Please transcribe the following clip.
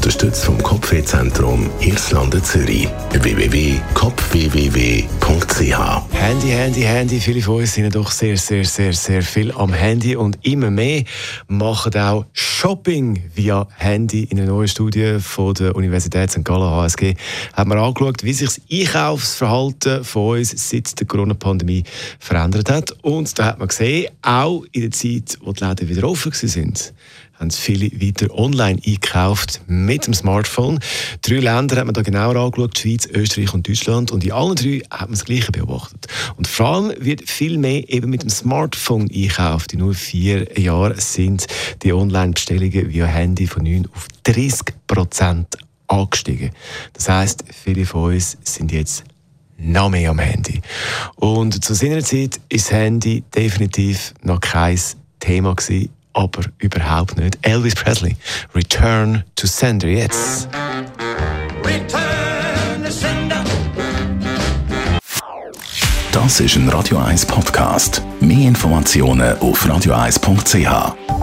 Unterstützt vom Kopfwehzentrum Irlande Zürich. www.kopfwww.ch Handy, Handy, Handy. Viele von uns sind doch sehr, sehr, sehr, sehr viel am Handy und immer mehr machen auch Shopping via Handy. In einer neuen Studie von der Universität St. Gallen HSG hat man angeschaut, wie sich das Einkaufsverhalten von uns seit der Corona-Pandemie verändert hat. Und da hat man gesehen, auch in der Zeit, wo die Läden wieder offen sind, haben viele weiter online eingekauft mit dem Smartphone. Drei Länder hat man da genauer angeschaut, Schweiz, Österreich und Deutschland. Und in allen drei hat man das Gleiche beobachtet. Und vor allem wird viel mehr eben mit dem Smartphone einkauft. In nur vier Jahren sind die Online-Bestellungen via Handy von 9 auf 30 Prozent angestiegen. Das heißt, viele von uns sind jetzt noch mehr am Handy. Und zu seiner Zeit ist das Handy definitiv noch kein Thema gewesen aber überhaupt nicht. Elvis Presley, Return to Sender jetzt. Return to sender. Das ist ein Radio 1 Podcast. Mehr Informationen auf radio1.ch.